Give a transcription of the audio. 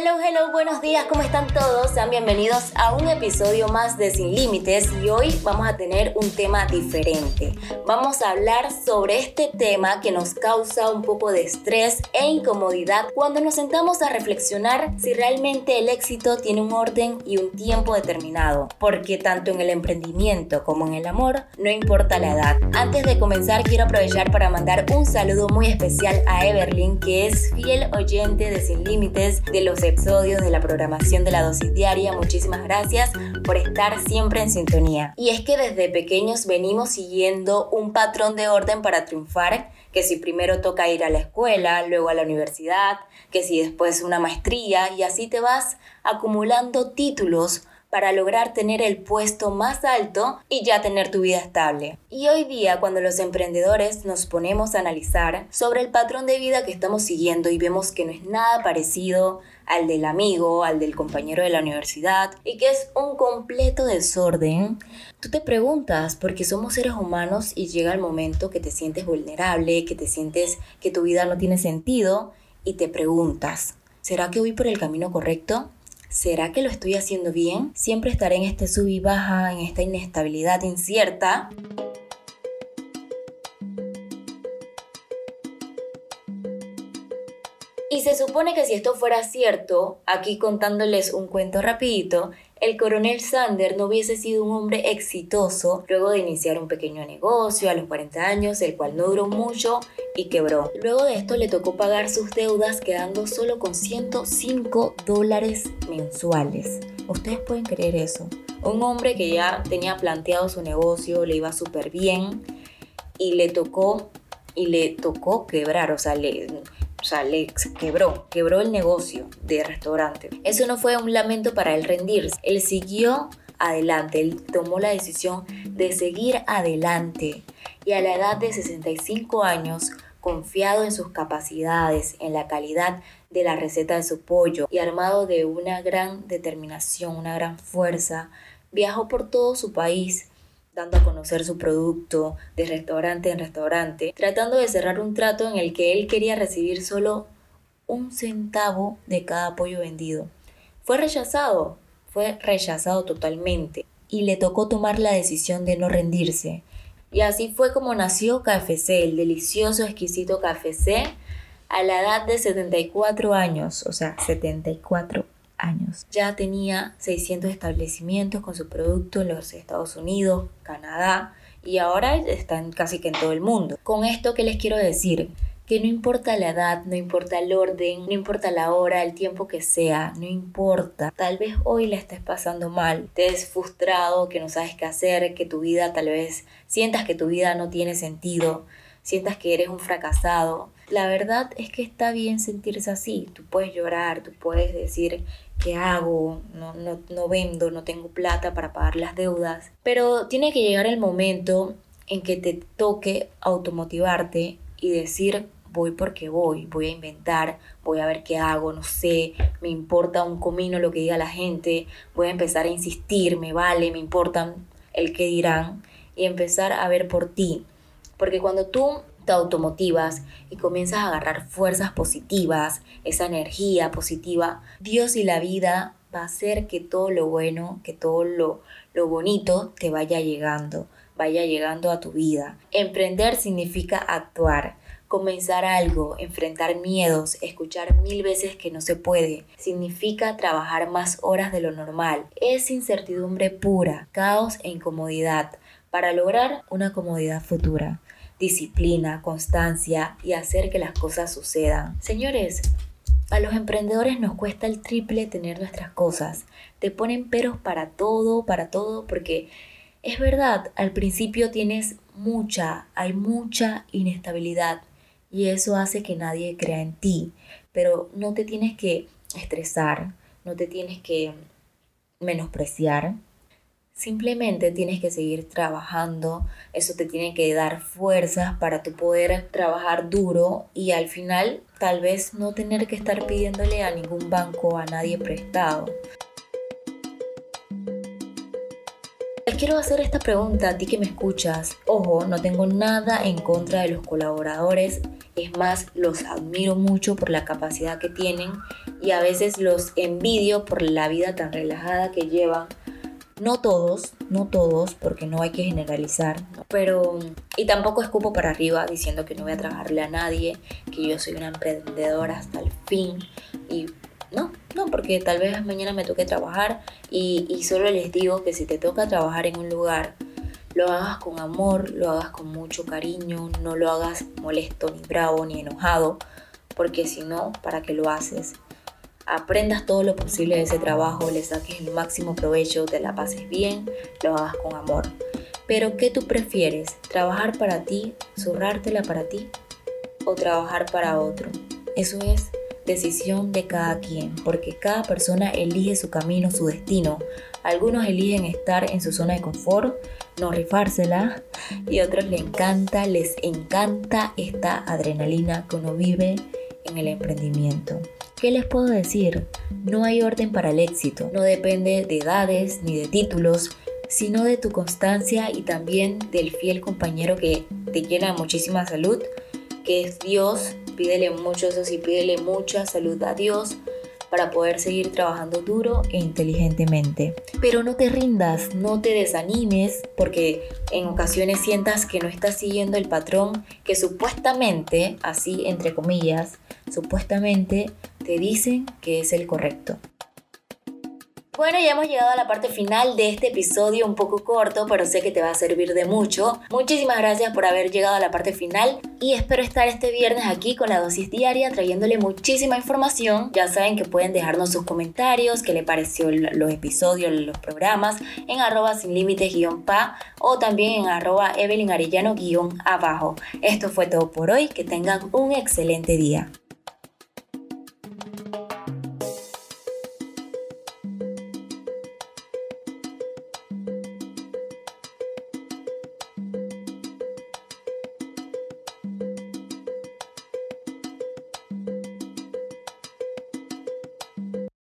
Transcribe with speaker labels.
Speaker 1: Hello, hello, buenos días, ¿cómo están todos? Sean bienvenidos a un episodio más de Sin Límites y hoy vamos a tener un tema diferente. Vamos a hablar sobre este tema que nos causa un poco de estrés e incomodidad cuando nos sentamos a reflexionar si realmente el éxito tiene un orden y un tiempo determinado, porque tanto en el emprendimiento como en el amor no importa la edad. Antes de comenzar quiero aprovechar para mandar un saludo muy especial a Everlyn, que es fiel oyente de Sin Límites de los episodios de la programación de la dosis diaria. Muchísimas gracias por estar siempre en sintonía. Y es que desde pequeños venimos siguiendo un patrón de orden para triunfar, que si primero toca ir a la escuela, luego a la universidad, que si después una maestría y así te vas acumulando títulos para lograr tener el puesto más alto y ya tener tu vida estable. Y hoy día cuando los emprendedores nos ponemos a analizar sobre el patrón de vida que estamos siguiendo y vemos que no es nada parecido al del amigo, al del compañero de la universidad y que es un completo desorden, tú te preguntas, porque somos seres humanos y llega el momento que te sientes vulnerable, que te sientes que tu vida no tiene sentido y te preguntas, ¿será que voy por el camino correcto? ¿Será que lo estoy haciendo bien? Siempre estaré en este sub y baja, en esta inestabilidad incierta. Y se supone que si esto fuera cierto, aquí contándoles un cuento rapidito, el coronel Sander no hubiese sido un hombre exitoso luego de iniciar un pequeño negocio a los 40 años, el cual no duró mucho y quebró. Luego de esto le tocó pagar sus deudas quedando solo con 105 dólares mensuales. Ustedes pueden creer eso. Un hombre que ya tenía planteado su negocio, le iba súper bien y le tocó y le tocó quebrar, o sea, le o sea, le quebró, quebró el negocio de restaurante. Eso no fue un lamento para él rendirse. Él siguió adelante, él tomó la decisión de seguir adelante. Y a la edad de 65 años, confiado en sus capacidades, en la calidad de la receta de su pollo y armado de una gran determinación, una gran fuerza, viajó por todo su país a conocer su producto de restaurante en restaurante, tratando de cerrar un trato en el que él quería recibir solo un centavo de cada pollo vendido. Fue rechazado, fue rechazado totalmente y le tocó tomar la decisión de no rendirse. Y así fue como nació KFC, el delicioso, exquisito KFC, a la edad de 74 años, o sea, 74 años. Ya tenía 600 establecimientos con su producto en los Estados Unidos, Canadá y ahora están casi que en todo el mundo. Con esto, ¿qué les quiero decir? que no importa la edad, no importa el orden, no importa la hora, el tiempo que sea, no importa. Tal vez hoy la estés pasando mal, estés frustrado, que no sabes qué hacer, que tu vida tal vez sientas que tu vida no tiene sentido, sientas que eres un fracasado. La verdad es que está bien sentirse así. Tú puedes llorar, tú puedes decir ¿qué hago? No, no, no vendo, no tengo plata para pagar las deudas. Pero tiene que llegar el momento en que te toque automotivarte y decir voy porque voy, voy a inventar, voy a ver qué hago, no sé, me importa un comino lo que diga la gente, voy a empezar a insistir, me vale, me importan el que dirán y empezar a ver por ti. Porque cuando tú te automotivas y comienzas a agarrar fuerzas positivas, esa energía positiva, Dios y la vida va a hacer que todo lo bueno, que todo lo, lo bonito te vaya llegando, vaya llegando a tu vida. Emprender significa actuar, comenzar algo, enfrentar miedos, escuchar mil veces que no se puede, significa trabajar más horas de lo normal. Es incertidumbre pura, caos e incomodidad para lograr una comodidad futura disciplina, constancia y hacer que las cosas sucedan. Señores, a los emprendedores nos cuesta el triple tener nuestras cosas. Te ponen peros para todo, para todo, porque es verdad, al principio tienes mucha, hay mucha inestabilidad y eso hace que nadie crea en ti. Pero no te tienes que estresar, no te tienes que menospreciar, Simplemente tienes que seguir trabajando, eso te tiene que dar fuerzas para tu poder trabajar duro y al final tal vez no tener que estar pidiéndole a ningún banco, a nadie prestado. quiero hacer esta pregunta a ti que me escuchas. Ojo, no tengo nada en contra de los colaboradores Es más, los admiro mucho por la capacidad que tienen y a veces los envidio por la vida tan relajada que llevan. No todos, no todos, porque no hay que generalizar, pero y tampoco escupo para arriba diciendo que no voy a trabajarle a nadie, que yo soy una emprendedora hasta el fin y no, no, porque tal vez mañana me toque trabajar y, y solo les digo que si te toca trabajar en un lugar lo hagas con amor, lo hagas con mucho cariño, no lo hagas molesto, ni bravo, ni enojado, porque si no, ¿para qué lo haces? Aprendas todo lo posible de ese trabajo, le saques el máximo provecho, te la pases bien, lo hagas con amor. Pero ¿qué tú prefieres? ¿Trabajar para ti, zurrártela para ti o trabajar para otro? Eso es decisión de cada quien, porque cada persona elige su camino, su destino. Algunos eligen estar en su zona de confort, no rifársela, y otros les encanta, les encanta esta adrenalina que uno vive en el emprendimiento. ¿Qué les puedo decir? No hay orden para el éxito, no depende de edades ni de títulos, sino de tu constancia y también del fiel compañero que te llena muchísima salud, que es Dios pídele mucho, eso sí, pídele mucha salud a Dios para poder seguir trabajando duro e inteligentemente. Pero no te rindas, no te desanimes, porque en ocasiones sientas que no estás siguiendo el patrón que supuestamente, así entre comillas, supuestamente te dicen que es el correcto. Bueno, ya hemos llegado a la parte final de este episodio, un poco corto, pero sé que te va a servir de mucho. Muchísimas gracias por haber llegado a la parte final y espero estar este viernes aquí con la dosis diaria trayéndole muchísima información. Ya saben que pueden dejarnos sus comentarios, qué le pareció los episodios, los programas en arroba sin límites guion pa o también en arroba Evelyn Arellano guion abajo. Esto fue todo por hoy, que tengan un excelente día.